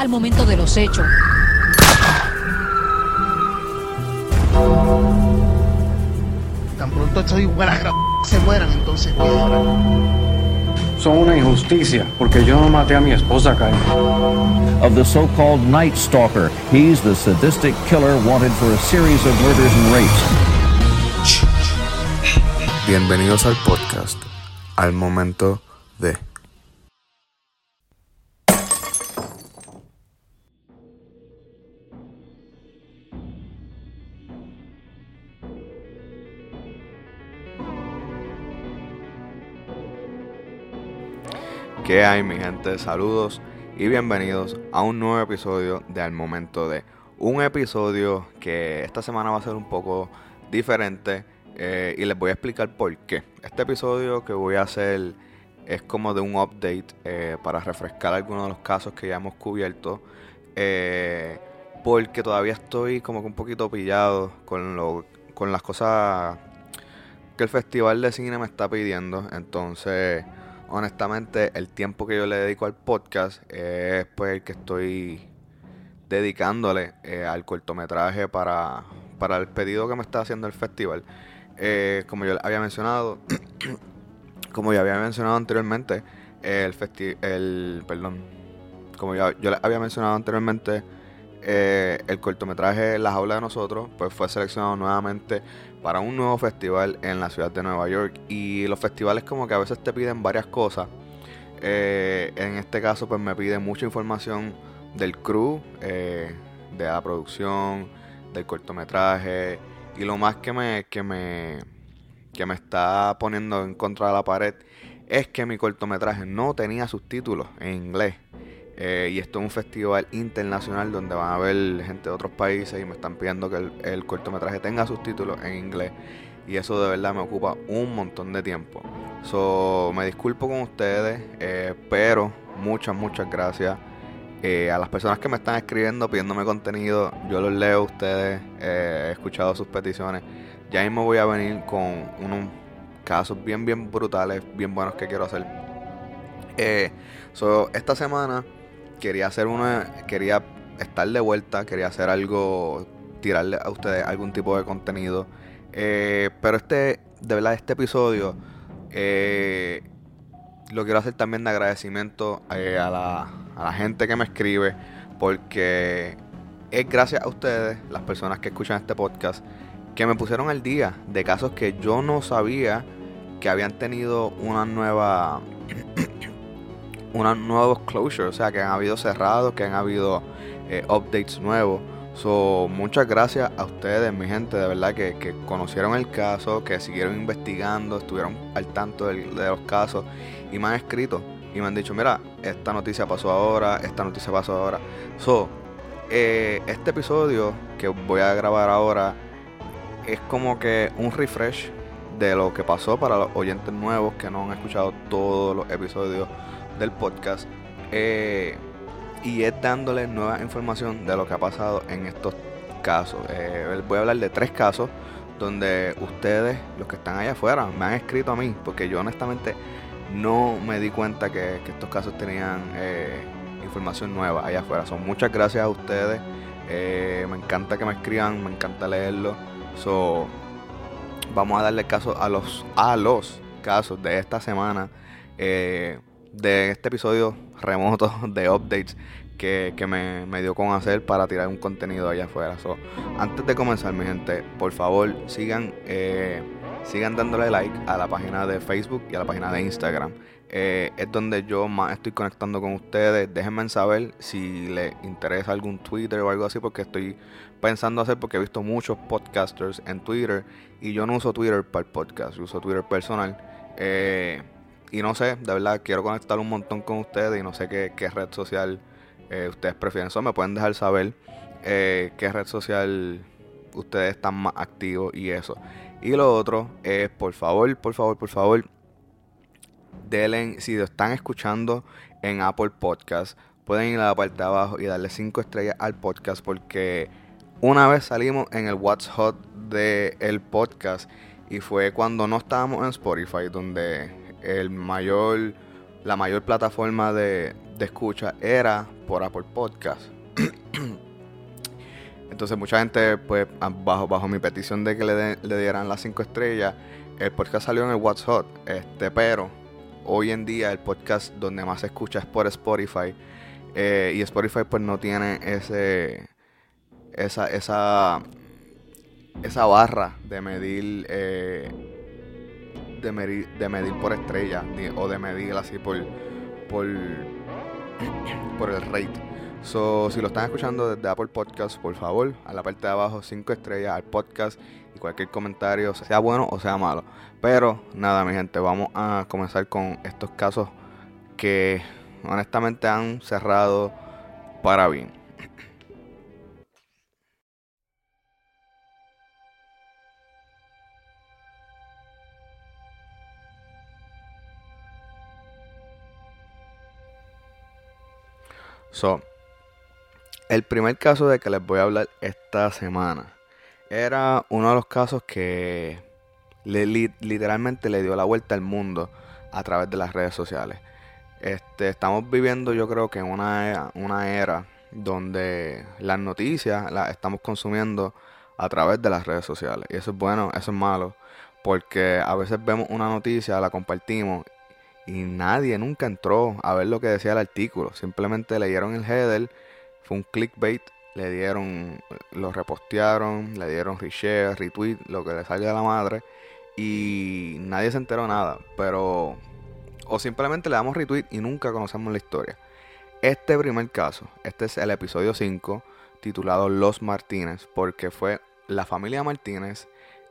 al momento de los hechos. Tan pronto estos igual se mueran, entonces. Son una injusticia, porque yo no maté a mi esposa, Kyle. of the so-called Night Stalker. He's the sadistic killer wanted for a series of murders and rapes. Bienvenidos al podcast, al momento de... ¿Qué hay mi gente? Saludos y bienvenidos a un nuevo episodio de Al Momento de. Un episodio que esta semana va a ser un poco diferente eh, y les voy a explicar por qué. Este episodio que voy a hacer es como de un update eh, para refrescar algunos de los casos que ya hemos cubierto. eh, porque todavía estoy como que un poquito pillado con, lo, con las cosas que el festival de cine me está pidiendo. Entonces, honestamente, el tiempo que yo le dedico al podcast es pues el que estoy dedicándole eh, al cortometraje para, para el pedido que me está haciendo el festival. Eh, como yo había mencionado, como ya había mencionado anteriormente, el festi el perdón, como ya, yo les había mencionado anteriormente, eh, el cortometraje La Jaula de Nosotros, pues fue seleccionado nuevamente para un nuevo festival en la ciudad de Nueva York. Y los festivales como que a veces te piden varias cosas. Eh, en este caso pues me piden mucha información del crew, eh, de la producción, del cortometraje. Y lo más que me, que me, que me está poniendo en contra de la pared es que mi cortometraje no tenía subtítulos en inglés. Eh, y esto es un festival internacional donde van a ver gente de otros países y me están pidiendo que el, el cortometraje tenga subtítulos en inglés. Y eso de verdad me ocupa un montón de tiempo. So, me disculpo con ustedes, eh, pero muchas, muchas gracias. Eh, a las personas que me están escribiendo pidiéndome contenido, yo los leo a ustedes, he escuchado sus peticiones. Ya mismo voy a venir con unos casos bien, bien brutales, bien buenos que quiero hacer. So, esta semana quería hacer una, quería estar de vuelta, quería hacer algo, tirarle a ustedes algún tipo de contenido. Eh, pero este, de verdad, este episodio eh, lo quiero hacer también de agradecimiento eh, a, la, a la gente que me escribe, porque es gracias a ustedes, las personas que escuchan este podcast, que me pusieron al día de casos que yo no sabía que habían tenido una nueva unos nuevos closures, o sea, que han habido cerrados, que han habido eh, updates nuevos. So, muchas gracias a ustedes, mi gente, de verdad que, que conocieron el caso, que siguieron investigando, estuvieron al tanto de, los casos y me han escrito y me han dicho, mira, esta noticia pasó ahora, esta noticia pasó ahora. So, eh, este episodio que voy a grabar ahora es como que un refresh de lo que pasó para los oyentes nuevos que no han escuchado todos los episodios del podcast. eh, y es dándole nueva información de lo que ha pasado en estos casos. Eh, voy a hablar de tres casos donde ustedes, los que están allá afuera, me han escrito a mí, porque yo honestamente no me di cuenta que, estos casos tenían eh, información nueva allá afuera. Son muchas gracias a ustedes. me encanta que me escriban, me encanta leerlo. So, vamos a darle caso a los, a los casos de esta semana. De este episodio remoto de updates que, que me, me dio con hacer para tirar un contenido allá afuera. So, antes de comenzar, mi gente, por favor sigan, eh, sigan dándole like a la página de Facebook y a la página de Instagram. Eh, es donde yo más estoy conectando con ustedes. Déjenme saber si les interesa algún Twitter o algo así, porque estoy pensando hacer, porque he visto muchos podcasters en Twitter y yo no uso Twitter para el podcast, yo uso Twitter personal. Eh, y no sé, de verdad, quiero conectar un montón con ustedes y no sé qué, qué red social eh, ustedes prefieren. Eso me pueden dejar saber eh, qué red social ustedes están más activos y eso. Y lo otro es, por favor, por favor, por favor, denle, si lo están escuchando en Apple Podcast, pueden ir a la parte de abajo y darle 5 estrellas al podcast porque una vez salimos en el What's Hot del podcast y fue cuando no estábamos en Spotify, donde el mayor, la mayor plataforma de, de escucha era por Apple Podcast. Entonces mucha gente, pues, bajo, bajo mi petición de que le, le dieran las 5 estrellas, el podcast salió en el What's Hot, este, pero hoy en día el podcast donde más se escucha es por Spotify. Eh, y Spotify pues no tiene ese esa esa esa barra de medir eh, de medir por estrella o de medir así por por por el rate So, si lo están escuchando desde Apple Podcast, por favor, a la parte de abajo, 5 estrellas al podcast y cualquier comentario, sea bueno o sea malo. Pero nada, mi gente, vamos a comenzar con estos casos que honestamente han cerrado para bien. So, el primer caso de que les voy a hablar esta semana era uno de los casos que literalmente le dio la vuelta al mundo a través de las redes sociales. Este, estamos viviendo yo creo que una, una era donde las noticias las estamos consumiendo a través de las redes sociales. Y eso es bueno, eso es malo, porque a veces vemos una noticia, la compartimos y nadie nunca entró a ver lo que decía el artículo. Simplemente leyeron el header fue un clickbait, le dieron, lo repostearon, le dieron reshare, retweet, lo que le salga a la madre y nadie se enteró nada, pero o simplemente le damos retweet y nunca conocemos la historia. Este primer caso, este es el episodio 5 titulado Los Martínez, porque fue la familia Martínez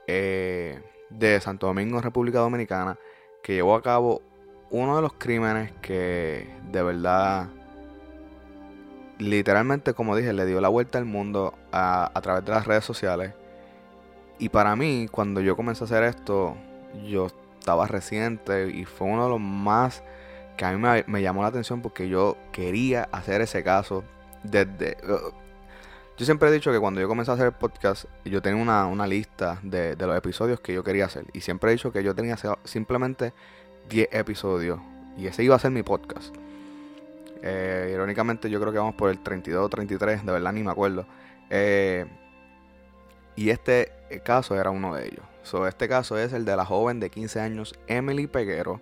eh, de Santo Domingo, República Dominicana, que llevó a cabo uno de los crímenes que de verdad literalmente, como dije, le dio la vuelta al mundo a, través de las redes sociales. Y para mí, cuando yo comencé a hacer esto, yo estaba reciente y fue uno de los más que a mí me, llamó la atención porque yo quería hacer ese caso desde... Uh, yo siempre he dicho que cuando yo comencé a hacer el podcast, yo tenía una, lista de, de, los episodios que yo quería hacer. Y siempre he dicho que yo tenía simplemente 10 episodios. Y ese iba a ser mi podcast. Eh, irónicamente yo creo que vamos por el 32 o 33, de verdad ni me acuerdo. Eh, y este caso era uno de ellos. este caso es el de la joven de 15 años, Emily Peguero.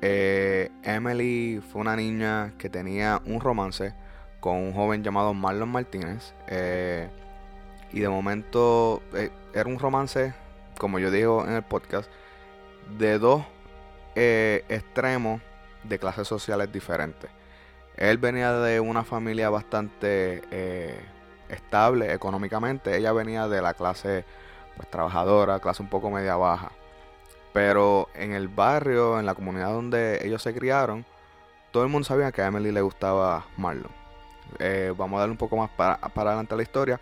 Eh, Emily fue una niña que tenía un romance con un joven llamado Marlon Martínez. y de momento era un romance, como yo digo en el podcast, de dos extremos de clases sociales diferentes. Él venía de una familia bastante eh, estable económicamente. Ella venía de la clase pues, trabajadora, clase un poco media baja. Pero en el barrio, en la comunidad donde ellos se criaron, todo el mundo sabía que a Emily le gustaba Marlon. Eh, vamos a darle un poco más para, para adelante la historia.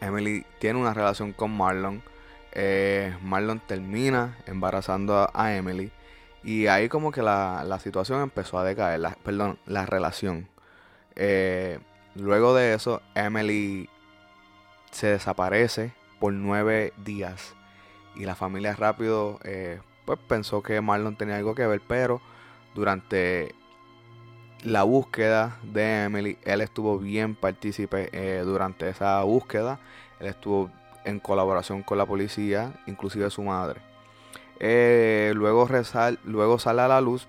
Emily tiene una relación con Marlon. Eh, Marlon termina embarazando a Emily. Y ahí como que la, situación empezó a decaer, perdón, la relación. Eh, luego de eso, Emily se desaparece por nueve días. Y la familia rápido eh, pues pensó que Marlon tenía algo que ver, pero durante la búsqueda de Emily, él estuvo bien partícipe durante esa búsqueda. Él estuvo en colaboración con la policía, inclusive su madre. Eh, luego, luego sale a la luz.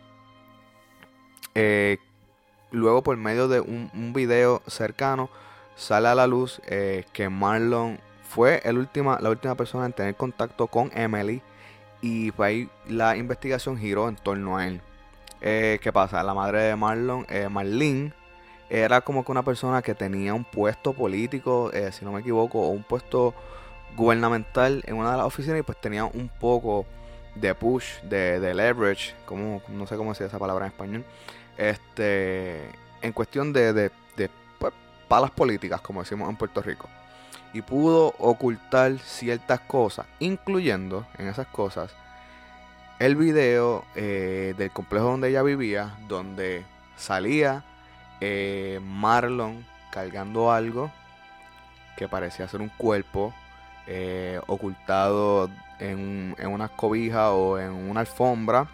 Eh, luego por medio de un, video cercano sale a la luz eh, que Marlon fue el última, la última persona en tener contacto con Emily. Y ahí la investigación giró en torno a él. ¿Qué pasa? La madre de Marlon, Marlene, era como que una persona que tenía un puesto político, si no me equivoco, o un puesto gubernamental en una de las oficinas y pues tenía un poco de push, de, leverage, como, no sé cómo se esa palabra en español, este, en cuestión de, de, pues, palas políticas, como decimos en Puerto Rico. Y pudo ocultar ciertas cosas, incluyendo en esas cosas el video eh, del complejo donde ella vivía, donde salía eh, Marlon cargando algo que parecía ser un cuerpo eh, ocultado en, una cobija o en una alfombra.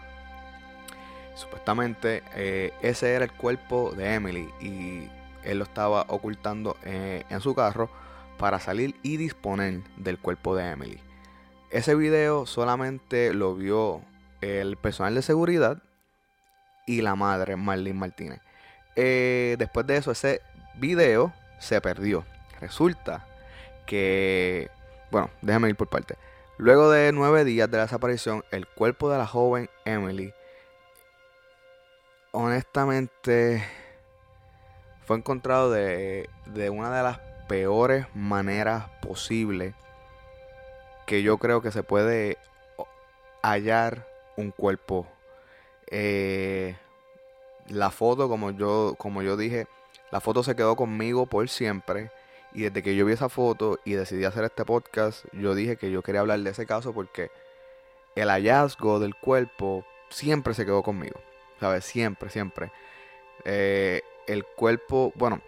Supuestamente eh, ese era el cuerpo de Emily y él lo estaba ocultando eh, en su carro para salir y disponer del cuerpo de Emily. Ese video solamente lo vio el personal de seguridad y la madre, Marlene Martínez. Después de eso, ese video se perdió. Resulta que, bueno, déjame ir por parte. Luego de nueve días de la desaparición, el cuerpo de la joven Emily, honestamente, fue encontrado de, de una de las peores maneras posibles que yo creo que se puede hallar un cuerpo. Eh, la foto, como yo, como yo dije, la foto se quedó conmigo por siempre. Y desde que yo vi esa foto y decidí hacer este podcast, yo dije que yo quería hablar de ese caso porque el hallazgo del cuerpo siempre se quedó conmigo. ¿Sabes? Siempre, siempre. Eh, el cuerpo, bueno,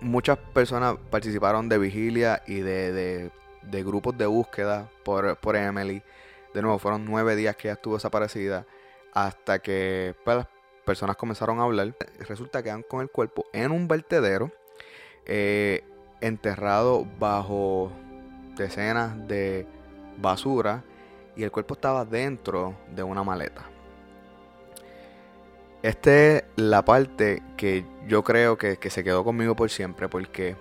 muchas personas participaron de vigilia y de, de, grupos de búsqueda por, por, Emily. De nuevo, fueron nueve días que ella estuvo desaparecida hasta que pues, las personas comenzaron a hablar. Resulta que quedan con el cuerpo en un vertedero, eh, enterrado bajo decenas de basura y el cuerpo estaba dentro de una maleta. Esta es la parte que yo creo que, se quedó conmigo por siempre porque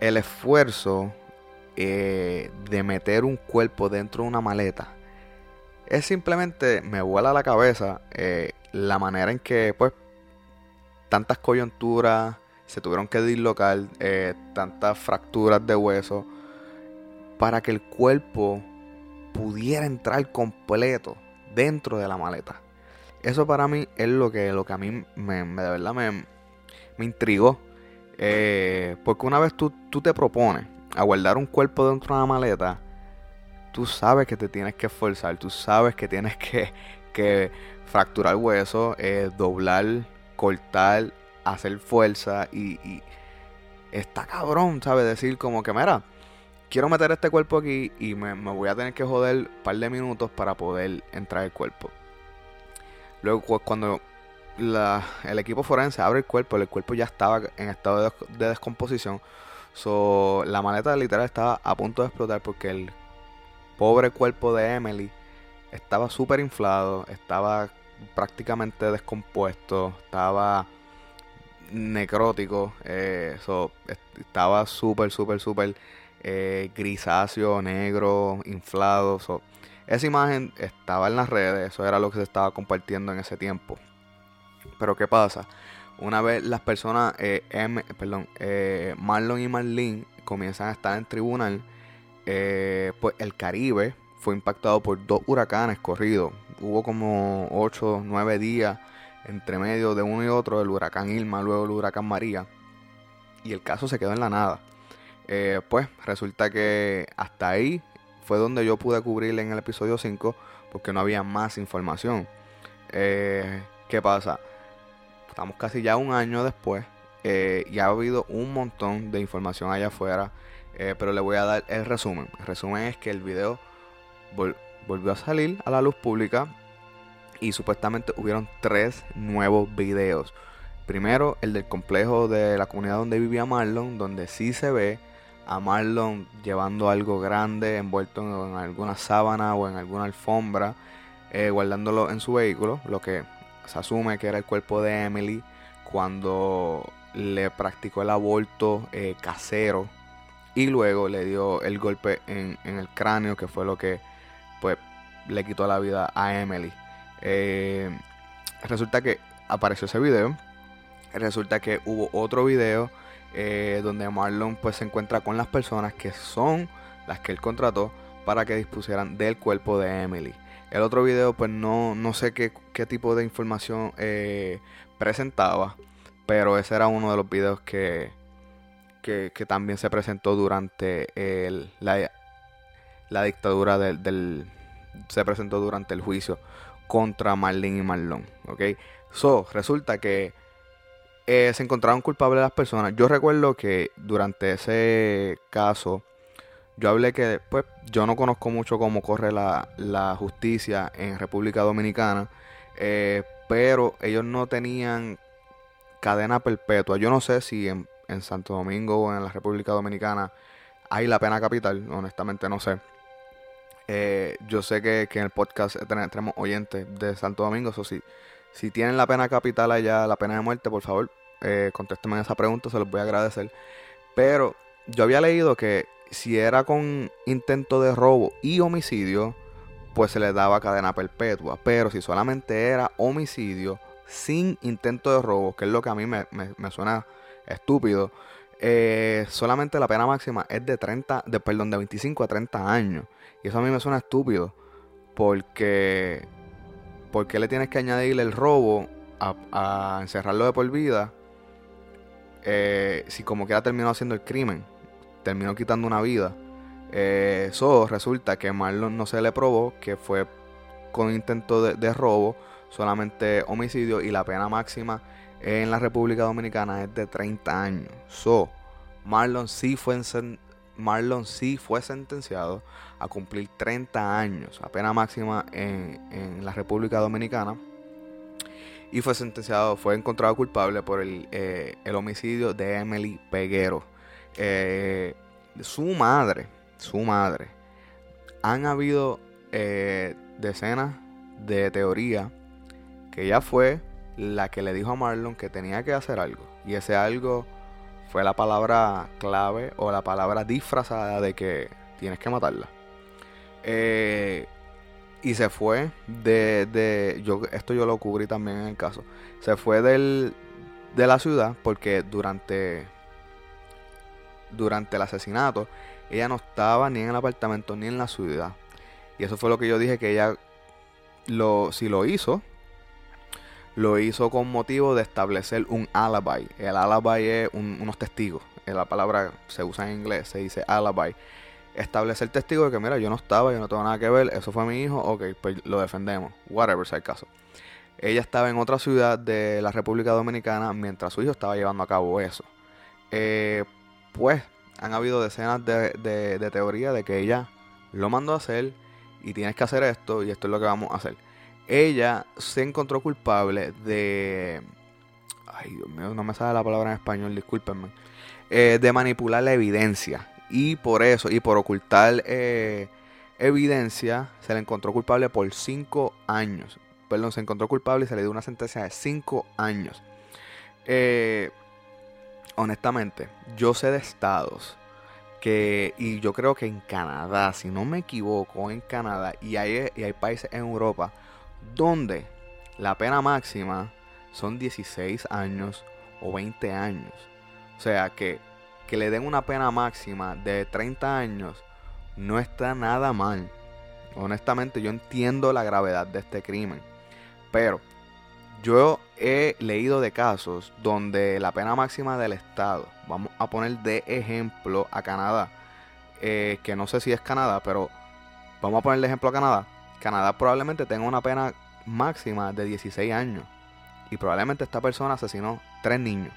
el esfuerzo eh, de meter un cuerpo dentro de una maleta es simplemente me vuela la cabeza eh, la manera en que pues tantas coyunturas se tuvieron que dislocar, eh, tantas fracturas de hueso para que el cuerpo pudiera entrar completo dentro de la maleta. Eso para mí es lo que, lo que a mí me, de verdad me, me intrigó. Eh, porque una vez tú, tú te propones a guardar un cuerpo dentro de una maleta, tú sabes que te tienes que esforzar, tú sabes que tienes que, que fracturar hueso, eh, doblar, cortar, hacer fuerza y, está cabrón, ¿sabes? Decir como que, mira, quiero meter este cuerpo aquí y me, me voy a tener que joder un par de minutos para poder entrar el cuerpo. Luego cuando el equipo forense abre el cuerpo, el cuerpo ya estaba en estado de, descomposición. So, la maleta literal estaba a punto de explotar porque el pobre cuerpo de Emily estaba súper inflado, estaba prácticamente descompuesto, estaba necrótico, eh, estaba súper, súper, súper eh, grisáceo, negro, inflado. Esa imagen estaba en las redes, eso era lo que se estaba compartiendo en ese tiempo. Pero ¿qué pasa? Una vez las personas, eh, perdón, eh, Marlon y Marlene comienzan a estar en tribunal, pues el Caribe fue impactado por dos huracanes corridos. Hubo como 8, 9 días entre medio de uno y otro, el huracán Irma, luego el huracán María. Y el caso se quedó en la nada. pues resulta que hasta ahí fue donde yo pude cubrir en el episodio 5 porque no había más información. Eh, ¿Qué pasa? Estamos casi ya un año después eh, y ha habido un montón de información allá afuera, eh, pero le voy a dar el resumen. El resumen es que el video volvió a salir a la luz pública y supuestamente hubieron tres nuevos videos. Primero, el del complejo de la comunidad donde vivía Marlon, donde sí se ve a Marlon llevando algo grande envuelto en, alguna sábana o en alguna alfombra, eh, guardándolo en su vehículo, lo que se asume que era el cuerpo de Emily cuando le practicó el aborto eh, casero y luego le dio el golpe en, el cráneo que fue lo que pues le quitó la vida a Emily. Eh, resulta que apareció ese video. Resulta que hubo otro video eh, donde Marlon pues se encuentra con las personas que son las que él contrató para que dispusieran del cuerpo de Emily. El otro video pues no, no sé qué, tipo de información eh, presentaba, pero ese era uno de los videos que, que, también se presentó durante la, la, dictadura del, se presentó durante el juicio contra Marlene y Marlon. ¿ok? So, resulta que eh, se encontraron culpables las personas. Yo recuerdo que durante ese caso, yo hablé que, pues, yo no conozco mucho cómo corre la, justicia en República Dominicana. Eh, pero ellos no tenían cadena perpetua. Yo no sé si en, en Santo Domingo o en la República Dominicana hay la pena capital, honestamente no sé. Eh, yo sé que, que en el podcast tenemos oyentes de Santo Domingo, eso sí. Si tienen la pena capital allá, la pena de muerte, por favor, eh, esa pregunta, se los voy a agradecer. Pero yo había leído que si era con intento de robo y homicidio, pues se le daba cadena perpetua. Pero si solamente era homicidio sin intento de robo, que es lo que a mí me, suena estúpido, eh, solamente la pena máxima es de 30, de, perdón, de 25 a 30 años. Y eso a mí me suena estúpido. Porque. ¿Por qué le tienes que añadirle el robo a, encerrarlo de por vida? Eh, si como que ha terminado haciendo el crimen. Terminó quitando una vida. Eso eh, resulta que Marlon no se le probó que fue con intento de, robo, solamente homicidio y la pena máxima en la República Dominicana es de 30 años. So, Marlon sí fue Marlon sí fue sentenciado a cumplir 30 años, a pena máxima en, la República Dominicana. Y fue sentenciado, fue encontrado culpable por el, eh, homicidio de Emily Peguero. Eh, su madre, su madre. Han habido eh, decenas de teorías que ella fue la que le dijo a Marlon que tenía que hacer algo. Y ese algo fue la palabra clave o la palabra disfrazada de que tienes que matarla. Eh, y se fue de, de, yo, esto yo lo cubrí también en el caso. Se fue del, de la ciudad porque durante, durante el asesinato ella no estaba ni en el apartamento ni en la ciudad. Y eso fue lo que yo dije que ella, lo, si lo hizo, lo hizo con motivo de establecer un alibi. El alibi es unos testigos. La palabra se usa en inglés, se dice alibi. Establecer testigo de que, mira, yo no estaba, yo no tengo nada que ver, eso fue mi hijo, ok, pues lo defendemos, whatever sea el caso. Ella estaba en otra ciudad de la República Dominicana mientras su hijo estaba llevando a cabo eso. Eh, pues han habido decenas de, de, de teorías de que ella lo mandó a hacer y tienes que hacer esto y esto es lo que vamos a hacer ella se encontró culpable de... Ay, Dios mío, no me sale la palabra en español, discúlpenme. Eh, de manipular la evidencia. Y por eso, y por ocultar eh, evidencia, se le encontró culpable por cinco años. Perdón, se encontró culpable y se le dio una sentencia de cinco años. Eh, honestamente, yo sé de estados que, y yo creo que en Canadá, si no me equivoco, en Canadá, y hay, y hay países en Europa donde la pena máxima son 16 años o 20 años. O sea que, que le den una pena máxima de 30 años no está nada mal. Honestamente yo entiendo la gravedad de este crimen. Pero yo he leído de casos donde la pena máxima del Estado, vamos a poner de ejemplo a Canadá, eh, que no sé si es Canadá, pero vamos a poner de ejemplo a Canadá, Canadá probablemente tenga una pena máxima de 16 años. Y probablemente esta persona asesinó tres niños.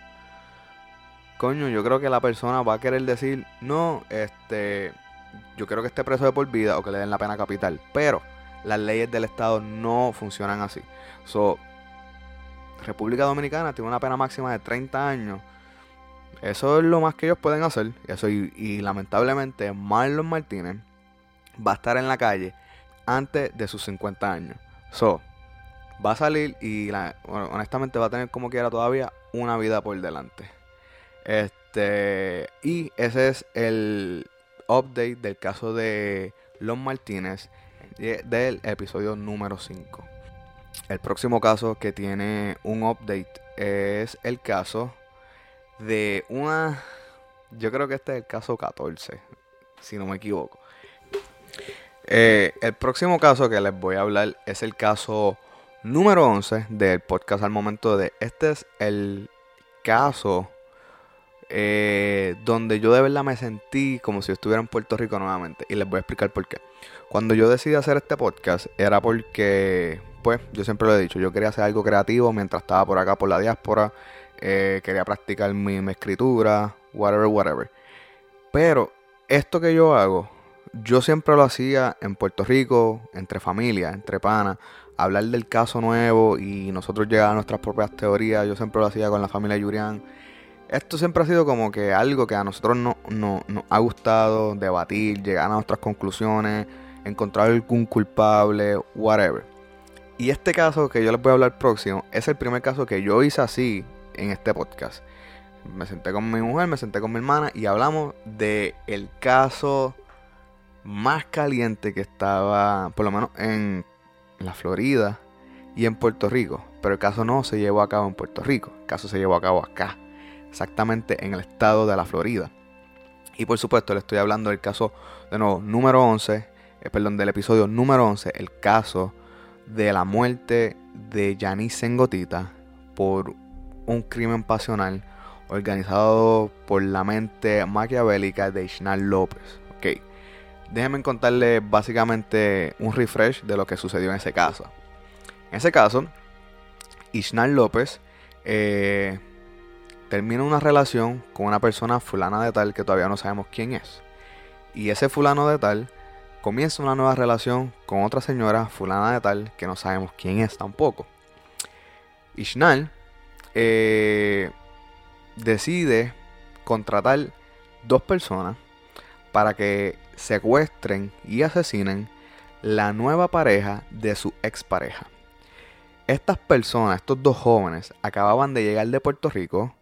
Coño, yo creo que la persona va a querer decir, no, este, yo quiero que esté preso de por vida o que le den la pena capital. Pero las leyes del Estado no funcionan así. So, República Dominicana tiene una pena máxima de 30 años. Eso es lo más que ellos pueden hacer. Eso y, y lamentablemente Marlon Martínez va a estar en la calle antes de sus 50 años. So, va a salir y honestamente va a tener como quiera todavía una vida por delante. Este, y ese es el update del caso de Lon Martínez del episodio número 5. El próximo caso que tiene un update es el caso de una. Yo creo que este es el caso 14, si no me equivoco. Eh, el próximo caso que les voy a hablar es el caso número 11 del podcast al momento de... Este es el caso eh, donde yo de verdad me sentí como si estuviera en Puerto Rico nuevamente. Y les voy a explicar por qué. Cuando yo decidí hacer este podcast era porque, pues, yo siempre lo he dicho, yo quería hacer algo creativo mientras estaba por acá por la diáspora. Eh, quería practicar mi escritura, whatever, whatever. Pero esto que yo hago yo siempre lo hacía en Puerto Rico, entre familia, entre panas, hablar del caso nuevo y nosotros llegar a nuestras propias teorías. Yo siempre lo hacía con la familia Yurian. Esto siempre ha sido como que algo que a nosotros no, no, nos ha gustado debatir, llegar a nuestras conclusiones, encontrar algún culpable, whatever. Y este caso que yo les voy a hablar próximo es el primer caso que yo hice así en este podcast. Me senté con mi mujer, me senté con mi hermana y hablamos de caso más caliente que estaba, por lo menos en la Florida y en Puerto Rico. Pero el caso no se llevó a cabo en Puerto Rico, el caso se llevó a cabo acá, exactamente en el estado de la Florida. Y por supuesto le estoy hablando del caso, de nuevo, número 11, eh, perdón, del episodio número 11, el caso de la muerte de Yanis Sengotita por un crimen pasional organizado por la mente maquiavélica de Ishnal López. Ok, déjenme contarles básicamente un refresh de lo que sucedió en ese caso. En ese caso, Ishnal López eh, termina una relación con una persona fulana de tal que todavía no sabemos quién es. Y ese fulano de tal comienza una nueva relación con otra señora fulana de tal que no sabemos quién es tampoco. Ishnal eh, decide contratar dos personas para que secuestren y asesinen la nueva pareja de su expareja. Estas personas, estos dos jóvenes, acababan de llegar de Puerto Rico.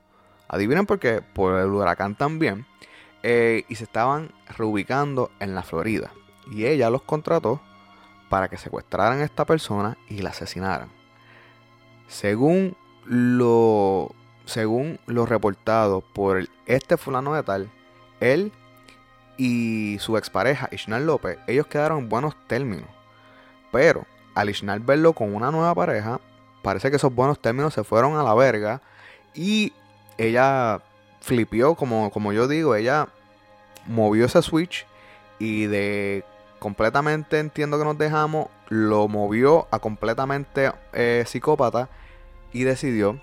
Adivinen por qué, por el huracán también. Eh, y se estaban reubicando en la Florida. Y ella los contrató para que secuestraran a esta persona y la asesinaran. Según lo según lo reportado por este fulano de tal, él y su expareja, Ishnal López, ellos quedaron en buenos términos. Pero al Ishnal verlo con una nueva pareja, parece que esos buenos términos se fueron a la verga y ella flipió, como, como yo digo, ella movió ese switch y de completamente entiendo que nos dejamos, lo movió a completamente eh, psicópata y decidió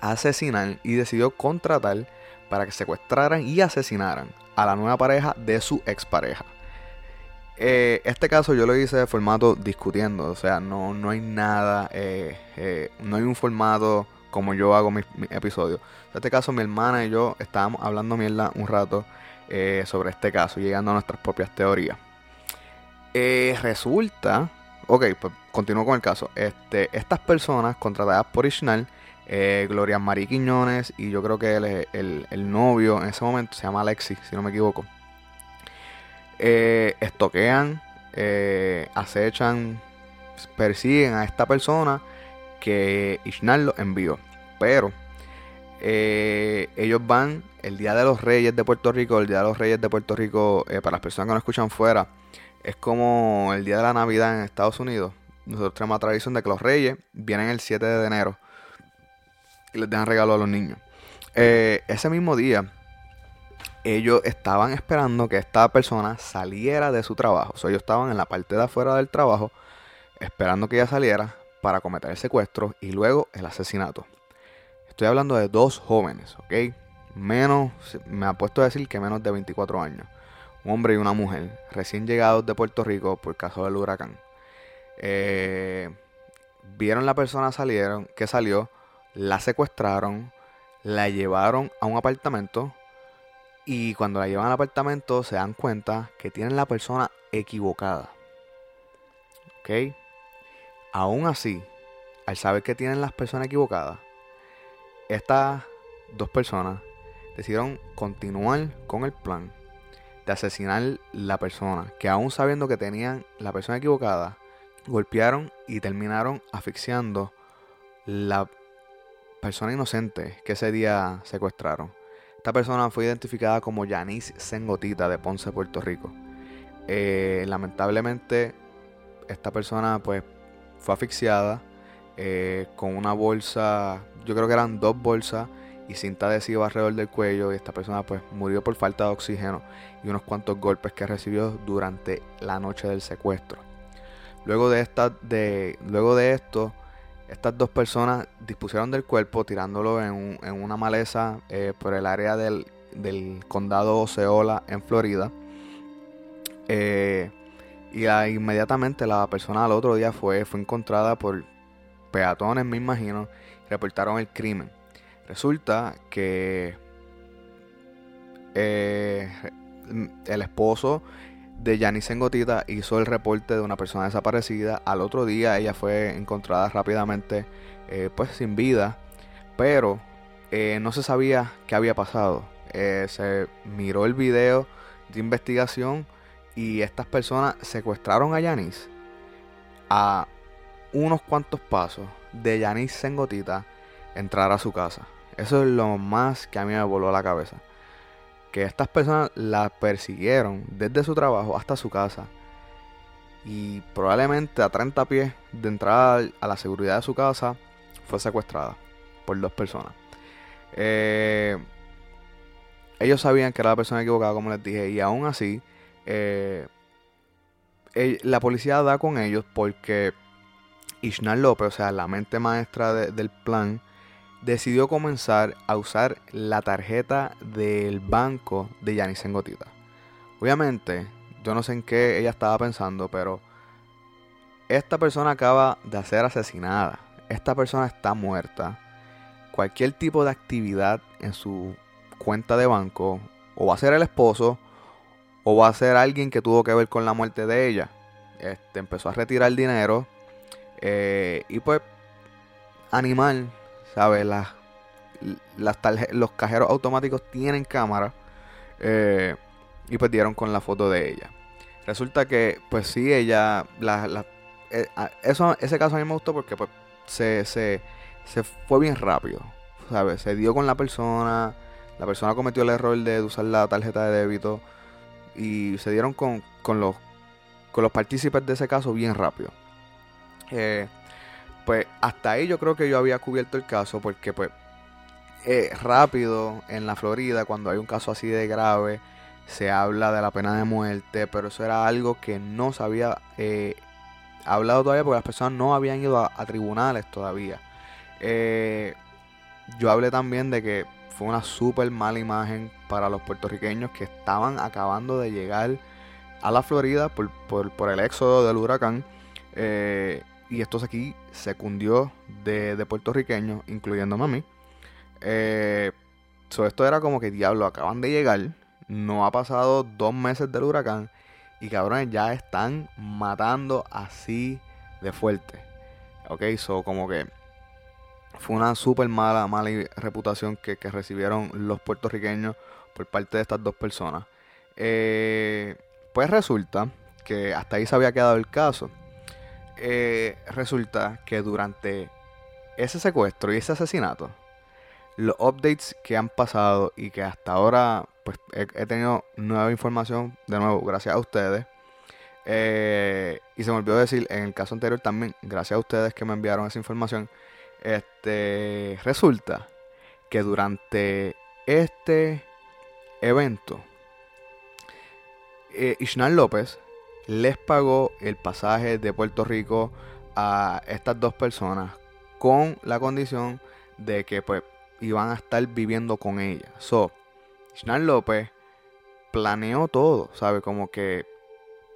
asesinar y decidió contratar para que secuestraran y asesinaran a la nueva pareja de su expareja. Eh, este caso yo lo hice de formato discutiendo, o sea, no, no hay nada, eh, eh, no hay un formato como yo hago mis, episodios. En este caso mi hermana y yo estábamos hablando mierda un rato sobre este caso, llegando a nuestras propias teorías. resulta, ok, pues continúo con el caso. Este, estas personas contratadas por Ishnal eh, Gloria María Quiñones y yo creo que el, el, novio en ese momento se llama Alexis, si no me equivoco. Eh, estoquean, eh, acechan, persiguen a esta persona que Ishnal lo envió. Pero ellos van el Día de los Reyes de Puerto Rico, el Día de los Reyes de Puerto Rico, para las personas que no escuchan fuera, es como el Día de la Navidad en Estados Unidos. Nosotros tenemos la tradición de que los Reyes vienen el 7 de enero y les dejan regalo a los niños. Eh, ese mismo día, ellos estaban esperando que esta persona saliera de su trabajo. Ellos estaban en la parte de afuera del trabajo, esperando que ella saliera para cometer el secuestro y luego el asesinato. Estoy hablando de dos jóvenes, ¿ok? Menos, me ha puesto a decir que menos de 24 años. Un hombre y una mujer, recién llegados de Puerto Rico por caso del huracán. Eh, vieron la persona salieron, que salió, la secuestraron, la llevaron a un apartamento y cuando la llevan al apartamento se dan cuenta que tienen la persona equivocada. ¿Ok? Aún así, al saber que tienen las personas equivocadas, estas dos personas decidieron continuar con el plan de asesinar la persona, que aún sabiendo que tenían la persona equivocada, golpearon y terminaron asfixiando la persona inocente que ese día secuestraron. Esta persona fue identificada como Yanis Sengotita de Ponce, Puerto Rico. Eh, lamentablemente, esta persona pues fue asfixiada eh, con una bolsa, yo creo que eran dos bolsas y cinta adhesiva alrededor del cuello y esta persona pues murió por falta de oxígeno y unos cuantos golpes que recibió durante la noche del secuestro. Luego de esta, de, luego de esto, estas dos personas dispusieron del cuerpo tirándolo en, una maleza eh, por el área del, condado Oceola en Florida. Eh, Y inmediatamente la persona al otro día fue, fue encontrada por peatones, me imagino, y reportaron el crimen. Resulta que eh, el esposo de Janice Engotita hizo el reporte de una persona desaparecida. Al otro día ella fue encontrada rápidamente, eh, pues sin vida, pero eh, no se sabía qué había pasado. Eh, se miró el video de investigación y estas personas secuestraron a Janice a unos cuantos pasos de Janice Sengotita entrar a su casa. Eso es lo más que a mí me voló la cabeza que estas personas la persiguieron desde su trabajo hasta su casa. Y probablemente a 30 pies de entrada a la seguridad de su casa fue secuestrada por dos personas. Eh, ellos sabían que era la persona equivocada, como les dije, y aún así, eh, la policía da con ellos porque Ishnar López, o sea, la mente maestra del plan, decidió comenzar a usar la tarjeta del banco de Yanis Engotita. Obviamente, yo no sé en qué ella estaba pensando, pero esta persona acaba de ser asesinada. Esta persona está muerta. Cualquier tipo de actividad en su cuenta de banco, o va a ser el esposo, o va a ser alguien que tuvo que ver con la muerte de ella. Este, empezó a retirar dinero. Eh, y pues, animal ¿sabes? Las, las los cajeros automáticos tienen cámara. Eh, y pues dieron con la foto de ella. Resulta que, pues sí, ella. La, eh, eso, ese caso a mí me gustó porque pues, se, se, se fue bien rápido. ¿Sabes? Se dio con la persona. La persona cometió el error de usar la tarjeta de débito. Y se dieron con, con los, con los partícipes de ese caso bien rápido. Eh, pues hasta ahí yo creo que yo había cubierto el caso porque pues eh, rápido en la Florida cuando hay un caso así de grave se habla de la pena de muerte, pero eso era algo que no se había eh, hablado todavía porque las personas no habían ido a, tribunales todavía. Eh, yo hablé también de que fue una súper mala imagen para los puertorriqueños que estaban acabando de llegar a la Florida por, por el éxodo del huracán. Eh, y esto aquí se cundió de, puertorriqueños, incluyéndome a mí. Eh, esto era como que diablo, acaban de llegar. No ha pasado dos meses del huracán. Y cabrones ya están matando así de fuerte. Ok, so como que fue una súper mala, mala reputación que, recibieron los puertorriqueños por parte de estas dos personas. Eh, pues resulta que hasta ahí se había quedado el caso. Eh, resulta que durante ese secuestro y ese asesinato, los updates que han pasado y que hasta ahora pues he, tenido nueva información, de nuevo, gracias a ustedes. Eh, y se me olvidó decir en el caso anterior también, gracias a ustedes que me enviaron esa información. Este resulta que durante este evento, eh, López les pagó el pasaje de Puerto Rico a estas dos personas con la condición de que pues iban a estar viviendo con ella. So, Ishnar López planeó todo, ¿sabe? Como que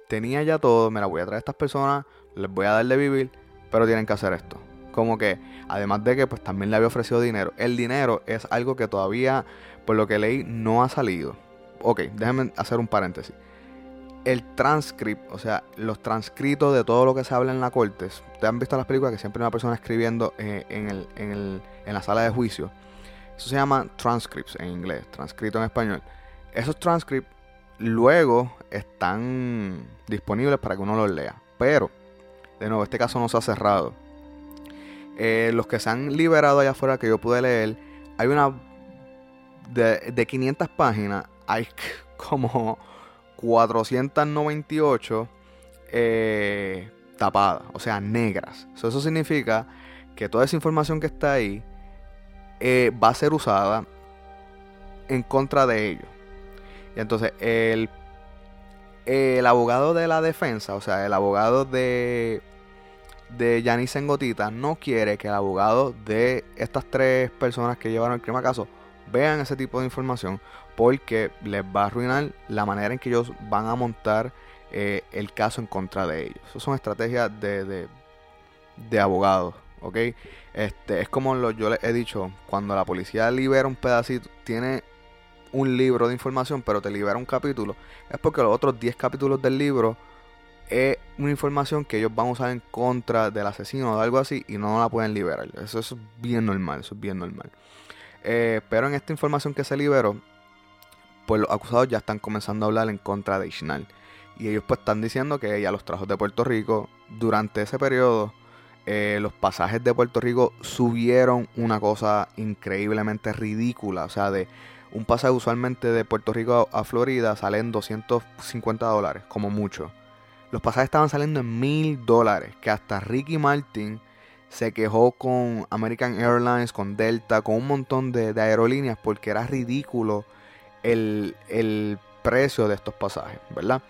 tenía ya todo, me la voy a traer a estas personas, les voy a dar de vivir, pero tienen que hacer esto. Como que, además de que pues también le había ofrecido dinero. El dinero es algo que todavía, por lo que leí, no ha salido. Ok, déjenme hacer un paréntesis el transcript, o sea, los transcritos de todo lo que se habla en la corte. Ustedes han visto las películas que siempre hay una persona escribiendo eh, en, el, en, el, en, la sala de juicio. Eso se llama transcripts en inglés, transcrito en español. Esos transcripts luego están disponibles para que uno los lea. Pero, de nuevo, este caso no se ha cerrado. Eh, los que se han liberado allá afuera que yo pude leer, hay una de, de 500 páginas, hay como 498 eh, tapadas, o sea, negras. eso significa que toda esa información que está ahí eh, va a ser usada en contra de ellos. Y entonces el, el abogado de la defensa, o sea, el abogado de, de Yanis Engotita, no quiere que el abogado de estas tres personas que llevaron el crimen a caso vean ese tipo de información porque les va a arruinar la manera en que ellos van a montar eh, el caso en contra de ellos. Esas son estrategias de, de, de abogados, ¿ok? Este, es como lo, yo les he dicho, cuando la policía libera un pedacito, tiene un libro de información, pero te libera un capítulo, es porque los otros 10 capítulos del libro es una información que ellos van a usar en contra del asesino o algo así y no la pueden liberar. Eso, es bien normal, eso es bien normal. Eh, pero en esta información que se liberó, pues los acusados ya están comenzando a hablar en contra de Ishnal. Y ellos pues están diciendo que ella los trajo de Puerto Rico. Durante ese periodo, eh, los pasajes de Puerto Rico subieron una cosa increíblemente ridícula. O sea, de un pasaje usualmente de Puerto Rico a Florida salen 250 dólares, como mucho. Los pasajes estaban saliendo en mil dólares, que hasta Ricky Martin se quejó con American Airlines, con Delta, con un montón de, aerolíneas porque era ridículo el, el, precio de estos pasajes, ¿verdad?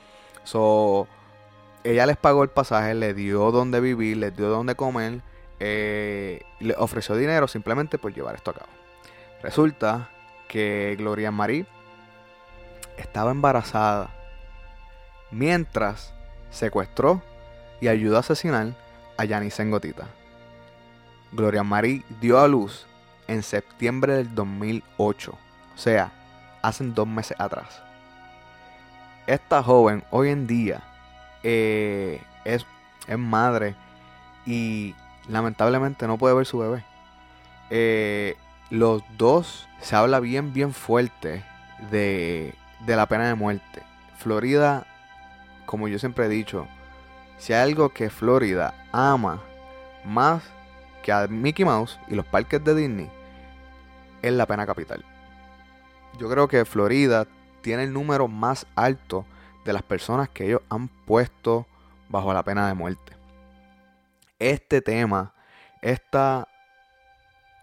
So, ella les pagó el pasaje, le dio donde vivir, les dio donde comer, eh, le ofreció dinero simplemente por llevar esto a cabo. Resulta que Gloria Marie estaba embarazada mientras secuestró y ayudó a asesinar a Yanis Gotita. Gloria Marie dio a luz en septiembre del 2008, o sea, hace dos meses atrás. Esta joven hoy en día eh, es, es, madre y lamentablemente no puede ver su bebé. Eh, los dos se habla bien, bien fuerte de, de la pena de muerte. Florida como yo siempre he dicho, si hay algo que Florida ama más que a Mickey Mouse y los parques de Disney, es la pena capital. Yo creo que Florida tiene el número más alto de las personas que ellos han puesto bajo la pena de muerte. Este tema, esta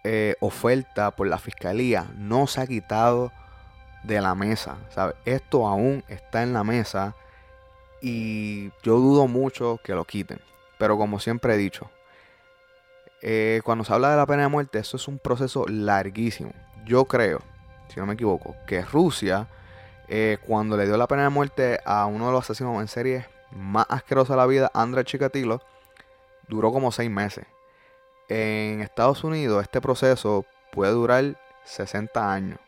eh, oferta por la fiscalía no se ha quitado de la mesa. Esto aún está en la mesa y yo dudo mucho que lo quiten. Pero como siempre he dicho, eh, cuando se habla de la pena de muerte, eso es un proceso larguísimo. Yo creo, si no me equivoco, que Rusia, eh, cuando le dio la pena de muerte a uno de los asesinos en serie más asquerosos de la vida, André Chikatilo, duró como seis meses. En Estados Unidos, este proceso puede durar 60 años,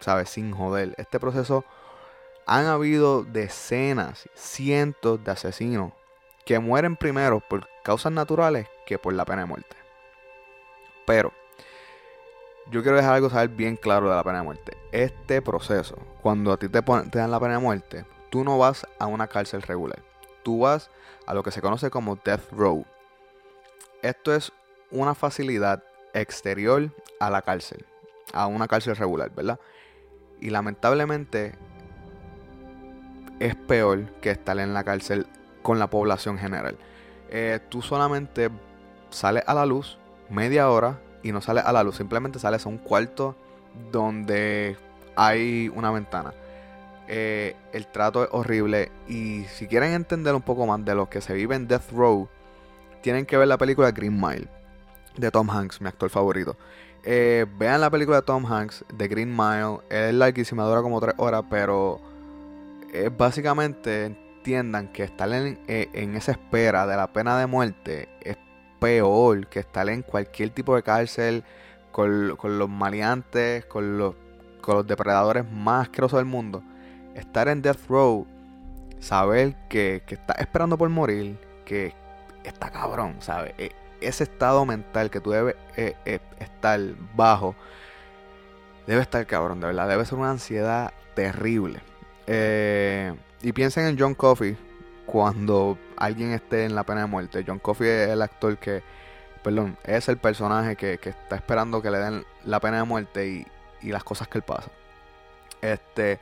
¿sabes? Sin joder. Este proceso han habido decenas, cientos de asesinos que mueren primero por causas naturales que por la pena de muerte. Pero yo quiero dejar algo saber bien claro de la pena de muerte. Este proceso, cuando a ti te, dan la pena de muerte, tú no vas a una cárcel regular. Tú vas a lo que se conoce como death row. Esto es una facilidad exterior a la cárcel, a una cárcel regular, ¿verdad? Y lamentablemente es peor que estar en la cárcel con la población general. Eh, tú solamente sales a la luz media hora y no sales a la luz, simplemente sales a un cuarto donde hay una ventana. Eh, el trato es horrible y si quieren entender un poco más de lo que se vive en Death Row, tienen que ver la película Green Mile de Tom Hanks, mi actor favorito. Eh, vean la película de Tom Hanks de Green Mile, es larguísima, dura como 3 horas, pero es básicamente entiendan que estar en, eh, en, esa espera de la pena de muerte es peor que estar en cualquier tipo de cárcel con, los maleantes, con los, con los depredadores más asquerosos del mundo. Estar en Death Row, saber que, que estás esperando por morir, que está cabrón, ¿sabes? E, ese estado mental que tú debes eh, eh, estar bajo, debe estar cabrón, de verdad. Debe ser una ansiedad terrible. Eh, y piensen en John Coffey cuando alguien esté en la pena de muerte. John Coffey es el actor que, perdón, es el personaje que, está esperando que le den la pena de muerte y, las cosas que él pasa. Este,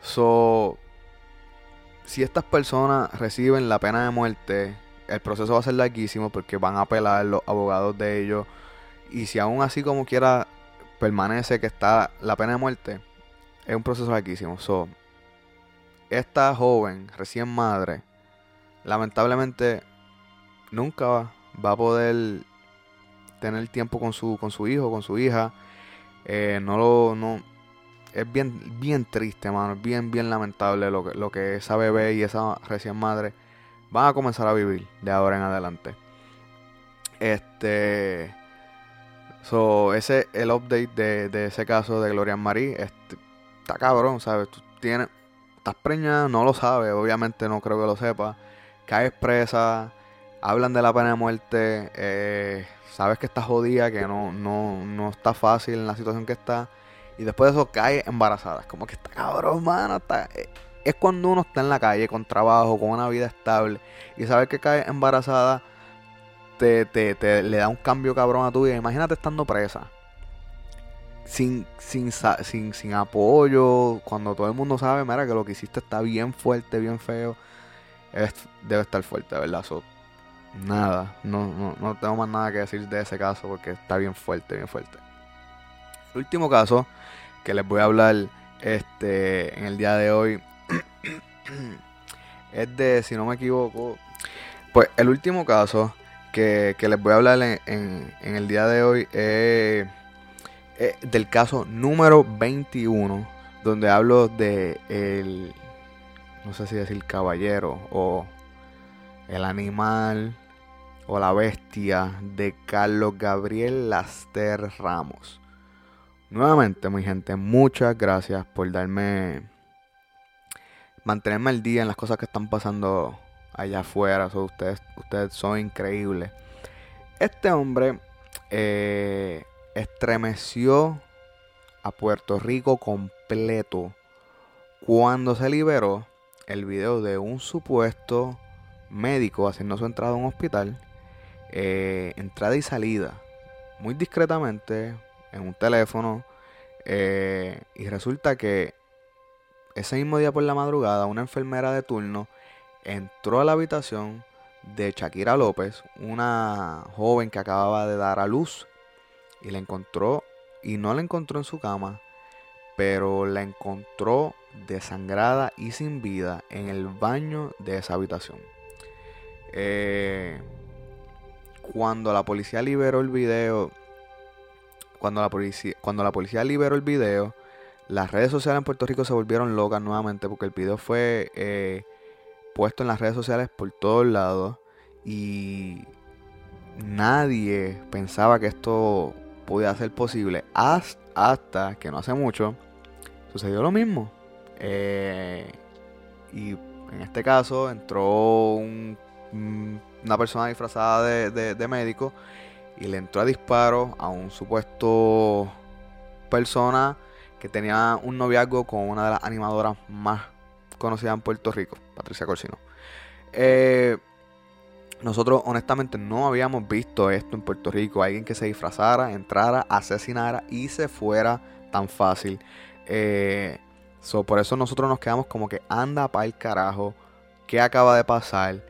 so, si estas personas reciben la pena de muerte, el proceso va a ser larguísimo porque van a apelar los abogados de ellos. Y si aún así como quiera permanece que está la pena de muerte, es un proceso larguísimo. So, esta joven, recién madre, lamentablemente nunca va, a poder tener tiempo con su, con su hijo, con su hija. Eh, no lo, no, es bien, bien triste, mano. Es bien, bien lamentable lo que, lo que esa bebé y esa recién madre van a comenzar a vivir de ahora en adelante. Este. So, ese el update de, de ese caso de Gloria Marie. Este, está cabrón, ¿sabes? Tú tienes. Estás preñada, no lo sabes, obviamente no creo que lo sepa. Caes presa, hablan de la pena de muerte. Eh, sabes que estás jodida, que no, no, no está fácil en la situación que está. Y después de eso cae embarazada. Como que está cabrón, mano. Está, eh, es cuando uno está en la calle con trabajo, con una vida estable. Y saber que cae embarazada te, te, te le da un cambio cabrón a tu vida. Imagínate estando presa. Sin, sin, sin, sin apoyo. Cuando todo el mundo sabe, mira, que lo que hiciste está bien fuerte, bien feo. Debe estar fuerte, ¿verdad? So, nada. No, no, no tengo más nada que decir de ese caso porque está bien fuerte, bien fuerte. El último caso que les voy a hablar este, en el día de hoy es de, si no me equivoco, pues el último caso que, que les voy a hablar en, en- en el día de hoy es, es del caso número 21, donde hablo de el, no sé si decir caballero o el animal o la bestia de Carlos Gabriel Laster Ramos. Nuevamente, mi gente, muchas gracias por darme. mantenerme al día en las cosas que están pasando allá afuera. Ustedes, ustedes son increíbles. Este hombre eh, estremeció a Puerto Rico completo cuando se liberó el video de un supuesto médico haciendo su entrada a un hospital. eh, entrada y salida. Muy discretamente en un teléfono. eh, y resulta que ese mismo día por la madrugada, una enfermera de turno entró a la habitación de Shakira López, una joven que acababa de dar a luz, y la encontró, y no la encontró en su cama, pero la encontró desangrada y sin vida en el baño de esa habitación. Eh, cuando la policía liberó el video, cuando la policía, cuando la policía liberó el video, las redes sociales en Puerto Rico se volvieron locas nuevamente porque el video fue eh, puesto en las redes sociales por todos lados y nadie pensaba que esto podía ser posible hasta, hasta que no hace mucho sucedió lo mismo. Eh, y en este caso entró un- un- una persona disfrazada de médico y le entró a disparo a un supuesto persona que tenía un noviazgo con una de las animadoras más conocidas en Puerto Rico, Patricia Corsino. Eh, nosotros honestamente no habíamos visto esto en Puerto Rico, alguien que se disfrazara, entrara, asesinara y se fuera tan fácil. Eh, so, por eso nosotros nos quedamos como que anda para el carajo, qué acaba de pasar,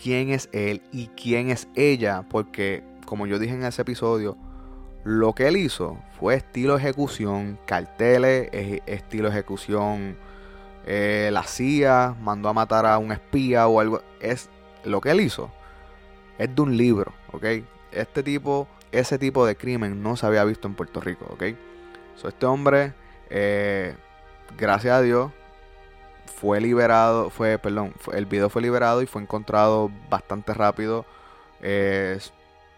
quién es él y quién es ella, porque como yo dije en ese episodio, lo que él hizo fue estilo ejecución, carteles, estilo ejecución, eh, la CIA mandó a matar a un espía o algo. Es lo que él hizo. Es de un libro, ¿ok? Este tipo, ese tipo de crimen no se había visto en Puerto Rico, ¿ok? So, este hombre, eh, gracias a Dios, fue liberado, fue, perdón, el video fue liberado y fue encontrado bastante rápido. Eh,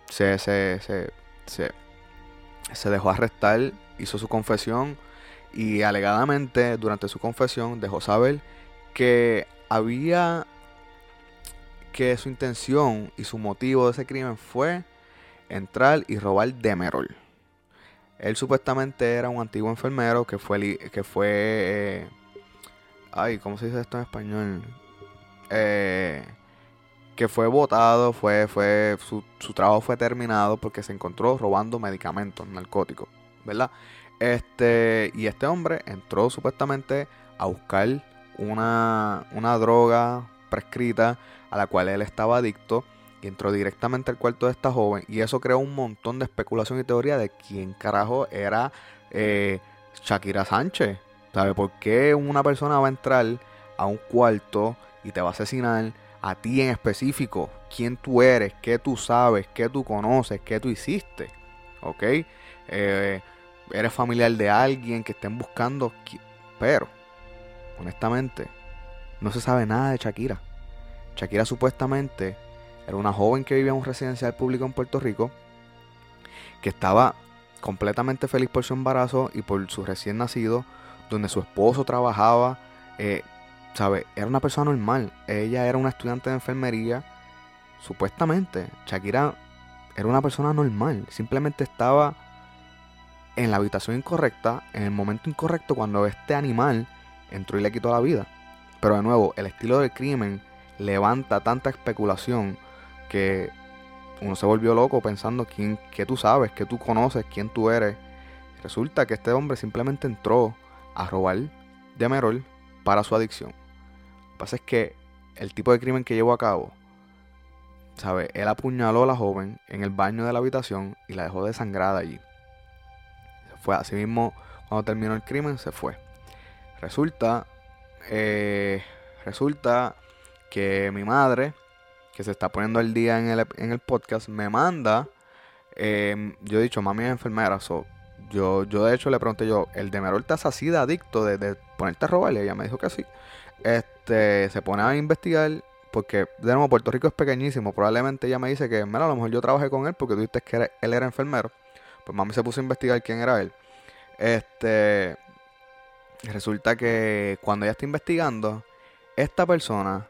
se, se, se, se, se dejó arrestar, hizo su confesión y alegadamente durante su confesión dejó saber que había que su intención y su motivo de ese crimen fue entrar y robar Demerol. Él supuestamente era un antiguo enfermero que fue que fue eh, ay, ¿cómo se dice esto en español? Eh, que fue votado, fue, fue, su, su trabajo fue terminado porque se encontró robando medicamentos narcóticos, ¿verdad? Este, y este hombre entró supuestamente a buscar una, una droga prescrita a la cual él estaba adicto entró directamente al cuarto de esta joven y eso creó un montón de especulación y teoría de quién carajo era eh, Shakira Sánchez. ¿Sabe por qué una persona va a entrar a un cuarto y te va a asesinar a ti en específico? ¿Quién tú eres? ¿Qué tú sabes? ¿Qué tú conoces? ¿Qué tú hiciste? ¿Ok? Eh, eres familiar de alguien que estén buscando. Pero, honestamente, no se sabe nada de Shakira. Shakira supuestamente era una joven que vivía en un residencial público en Puerto Rico, que estaba completamente feliz por su embarazo y por su recién nacido, donde su esposo trabajaba, eh, ¿sabe? Era una persona normal. Ella era una estudiante de enfermería. Supuestamente, Shakira era una persona normal. Simplemente estaba en la habitación incorrecta, en el momento incorrecto, cuando este animal entró y le quitó la vida. Pero de nuevo, el estilo del crimen levanta tanta especulación que uno se volvió loco pensando quién, qué tú sabes, qué tú conoces, quién tú eres. Resulta que este hombre simplemente entró a robar de Merol para su adicción. Lo que pasa es que el tipo de crimen que llevó a cabo, ¿sabe? Él apuñaló a la joven en el baño de la habitación y la dejó desangrada allí. Se fue así mismo, cuando terminó el crimen, se fue. Resulta, eh, resulta que mi madre, que se está poniendo el día en el, en el podcast, me manda. Em, yo he dicho, mami es enfermera. yo, yo de hecho le pregunté yo, ¿el Demerol estás así de adicto de, ponerte a robarle? Ella me dijo que sí. Este, se pone a investigar porque de nuevo Puerto Rico es pequeñísimo. Probablemente ella me dice que, mira, a lo mejor yo trabajé con él porque tú dijiste que él era enfermero. Pues mami se puso a investigar quién era él. Este, resulta que cuando ella está investigando, esta persona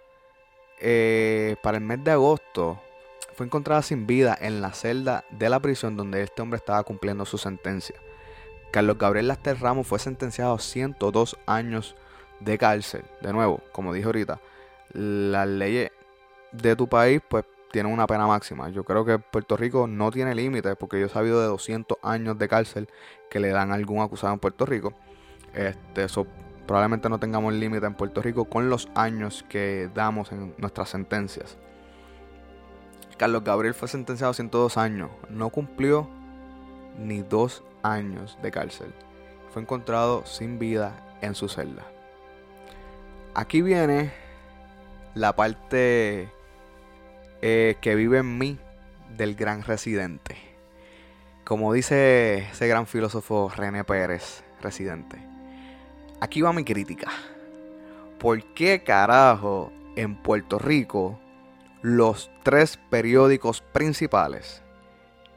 eh, para el mes de agosto fue encontrada sin vida en la celda de la prisión donde este hombre estaba cumpliendo su sentencia. Carlos Gabriel Laster Ramos fue sentenciado a 102 años de cárcel. De nuevo, como dije ahorita, las leyes de tu país pues tienen una pena máxima. Yo creo que Puerto Rico no tiene límites porque yo he sabido de 200 años de cárcel que le dan a algún acusado en Puerto Rico. Este, eso probablemente no tengamos límite en Puerto Rico con los años que damos en nuestras sentencias. Carlos Gabriel fue sentenciado a 102 años, no cumplió ni dos años de cárcel. Fue encontrado sin vida en su celda. Aquí viene la parte eh, que vive en mí del gran residente. Como dice ese gran filósofo René Pérez, residente. Aquí va mi crítica. ¿Por qué carajo en Puerto Rico los tres periódicos principales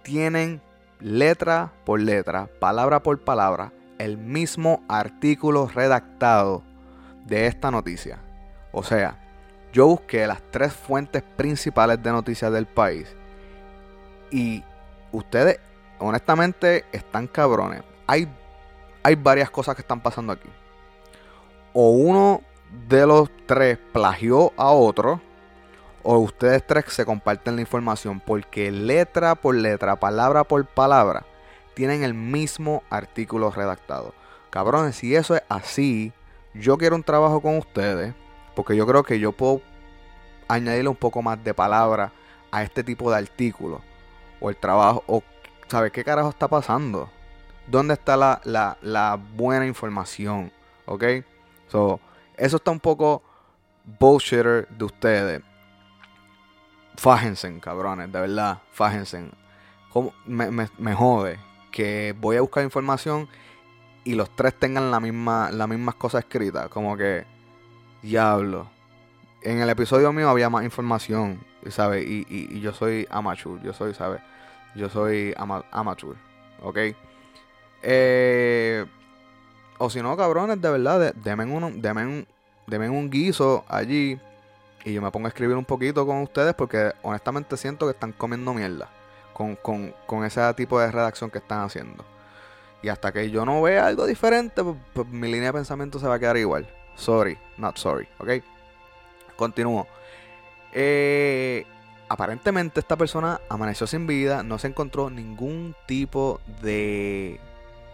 tienen letra por letra, palabra por palabra, el mismo artículo redactado de esta noticia? O sea, yo busqué las tres fuentes principales de noticias del país y ustedes honestamente están cabrones. Hay, hay varias cosas que están pasando aquí o uno de los tres plagió a otro, o ustedes tres se comparten la información, porque letra por letra, palabra por palabra, tienen el mismo artículo redactado. Cabrones, si eso es así, yo quiero un trabajo con ustedes, porque yo creo que yo puedo añadirle un poco más de palabra a este tipo de artículo, o el trabajo, o ¿sabes qué carajo está pasando? ¿Dónde está la, la, la buena información? ¿Ok? So, eso está un poco bullshitter de ustedes. Fájense, cabrones, de verdad, fájense. Me, me, jode que voy a buscar información y los tres tengan la misma, las mismas cosas escritas. Como que, diablo. En el episodio mío había más información, ¿sabes? Y, y, yo soy amateur, yo soy, ¿sabes? Yo soy amateur, ¿ok? Eh, o si no, cabrones, de verdad, denme un, un, guiso allí y yo me pongo a escribir un poquito con ustedes porque honestamente siento que están comiendo mierda con, con, ese tipo de redacción que están haciendo. Y hasta que yo no vea algo diferente, pues, pues, mi línea de pensamiento se va a quedar igual. Sorry, not sorry, ¿ok? Continúo. Eh, aparentemente esta persona amaneció sin vida, no se encontró ningún tipo de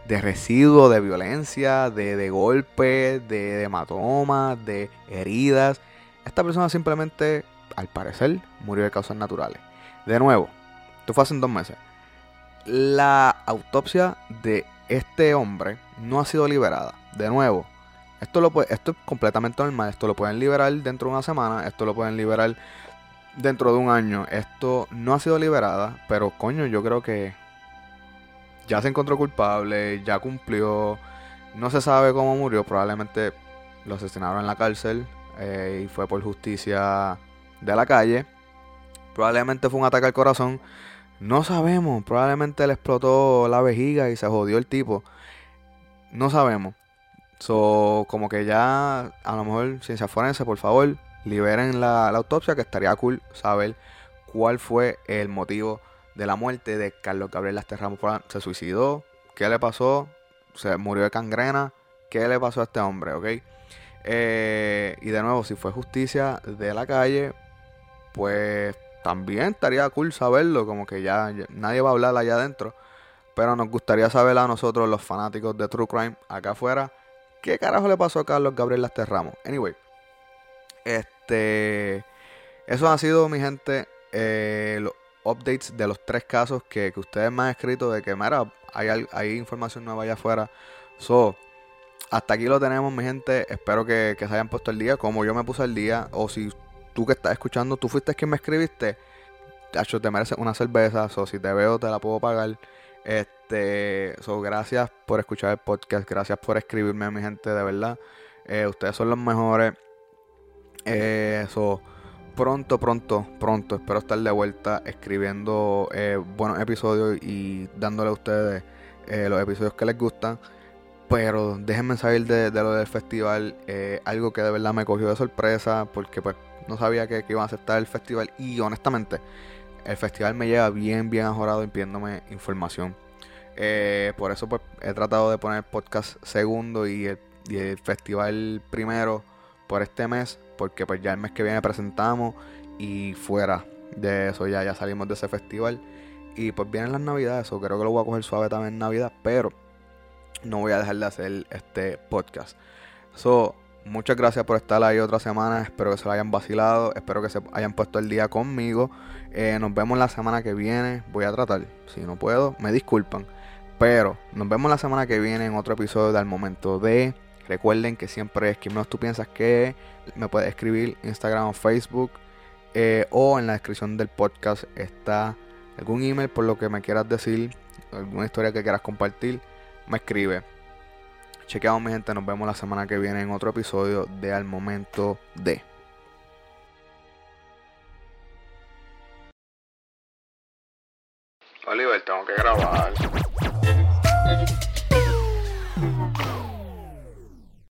de residuos de violencia, de, de golpes, de, hematomas, de heridas. Esta persona simplemente, al parecer, murió de causas naturales. De nuevo, esto fue hace dos meses. La autopsia de este hombre no ha sido liberada. De nuevo, esto, lo esto es completamente normal. Esto lo pueden liberar dentro de una semana. Esto lo pueden liberar dentro de un año. Esto no ha sido liberada. Pero coño, yo creo que ya se encontró culpable, ya cumplió. No se sabe cómo murió, probablemente lo asesinaron en la cárcel eh, y fue por justicia de la calle. Probablemente fue un ataque al corazón. No sabemos, probablemente le explotó la vejiga y se jodió el tipo. No sabemos. So, como que ya, a lo mejor, ciencia forense, por favor, liberen la, la autopsia, que estaría cool saber cuál fue el motivo de la muerte de Carlos Gabriel Ramos. ¿Se suicidó? ¿Qué le pasó? ¿Se murió de cangrena? ¿Qué le pasó a este hombre? ¿Ok? Eh, y de nuevo, si fue justicia de la calle, pues también estaría cool saberlo. Como que ya, nadie va a hablar allá adentro. Pero nos gustaría saber a nosotros, los fanáticos de True Crime, acá afuera, qué carajo le pasó a Carlos Gabriel Ramos. Anyway, este. Eso ha sido, mi gente, eh, updates de los tres casos que, ustedes me han escrito de que, mira, hay, información nueva allá afuera. So, hasta aquí lo tenemos, mi gente. Espero que, se hayan puesto el día como yo me puse el día. O si tú que estás escuchando, tú fuiste quien me escribiste. Te mereces una cerveza. O si te veo, te la puedo pagar. Este, so, gracias por escuchar el podcast. Gracias por escribirme, mi gente, de verdad. Eh, ustedes son los mejores. Eso. Eh, pronto, pronto, pronto espero estar de vuelta escribiendo eh, buenos episodios y dándole a ustedes eh, los episodios que les gustan. Pero déjenme saber de, lo del festival, eh, algo que de verdad me cogió de sorpresa porque pues no sabía que, iban a aceptar el festival y honestamente el festival me lleva bien, bien ajorado impidiéndome información. por eso pues he tratado de poner podcast segundo y y el festival primero por este mes porque pues ya el mes que viene presentamos y fuera de eso ya, ya salimos de ese festival. Y pues vienen las navidades, o creo que lo voy a coger suave también en Navidad, pero no voy a dejar de hacer este podcast. So, muchas gracias por estar ahí otra semana, espero que se lo hayan vacilado, espero que se hayan puesto el día conmigo. Eh, nos vemos la semana que viene, voy a tratar, si no puedo, me disculpan. Pero nos vemos la semana que viene en otro episodio del momento de Recuerden que siempre es que menos tú piensas que me puedes escribir Instagram o Facebook eh, o en la descripción del podcast está algún email por lo que me quieras decir, alguna historia que quieras compartir, me escribe. Chequeamos mi gente, nos vemos la semana que viene en otro episodio de Al Momento de. Oliver, tengo que grabar.